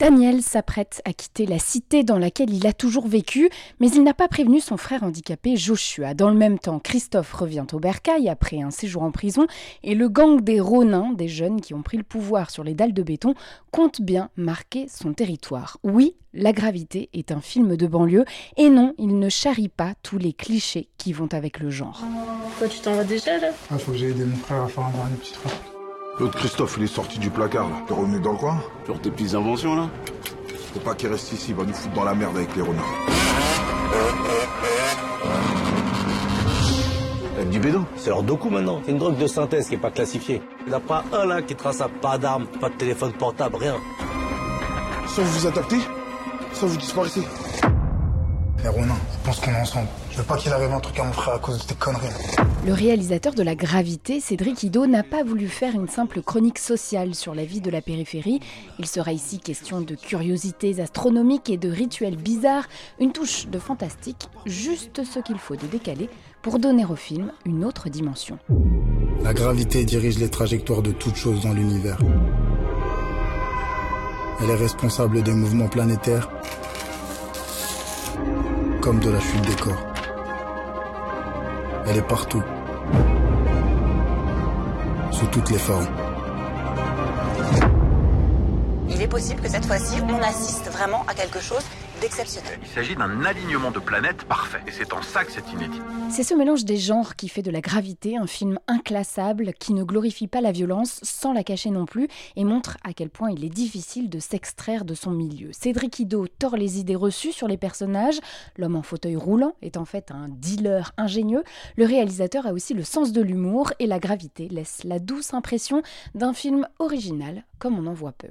Daniel s'apprête à quitter la cité dans laquelle il a toujours vécu, mais il n'a pas prévenu son frère handicapé Joshua. Dans le même temps, Christophe revient au bercail après un séjour en prison et le gang des Ronins, des jeunes qui ont pris le pouvoir sur les dalles de béton, compte bien marquer son territoire. Oui, La Gravité est un film de banlieue et non, il ne charrie pas tous les clichés qui vont avec le genre. Toi, tu t'en vas déjà là? Ah, faut que j'aille aider mon frère à faire un dernier petit truc. L'autre Christophe, il est sorti du placard, là. T'es revenu dans le coin Sur tes petites inventions, là Faut pas qu'il reste ici, il va nous foutre dans la merde avec les renards. Avec du bédo C'est leur doku maintenant. C'est une drogue de synthèse qui est pas classifiée. Il n'y en a pas un là qui trace à pas d'armes, pas de téléphone portable, rien. Ça vous vous adaptez Ça vous disparaissez Je pense qu'on est ensemble. Je veux pas qu'il arrive un truc à mon frère à cause de tes conneries. Le réalisateur de La Gravité, Cédric Ido, n'a pas voulu faire une simple chronique sociale sur la vie de la périphérie. Il sera ici question de curiosités astronomiques et de rituels bizarres, une touche de fantastique, juste ce qu'il faut de décaler pour donner au film une autre dimension. La gravité dirige les trajectoires de toutes choses dans l'univers. Elle est responsable des mouvements planétaires de la chute des corps. Elle est partout. Sous toutes les formes. Il est possible que cette fois-ci, on assiste vraiment à quelque chose d'exceptionnel. Il s'agit d'un alignement de planètes parfait. Et c'est en ça que c'est inédit. C'est ce mélange des genres qui fait de La Gravité un film inclassable qui ne glorifie pas la violence sans la cacher non plus et montre à quel point il est difficile de s'extraire de son milieu. Cédric Ido tord les idées reçues sur les personnages. L'homme en fauteuil roulant est en fait un dealer ingénieux. Le réalisateur a aussi le sens de l'humour et La Gravité laisse la douce impression d'un film original comme on en voit peu.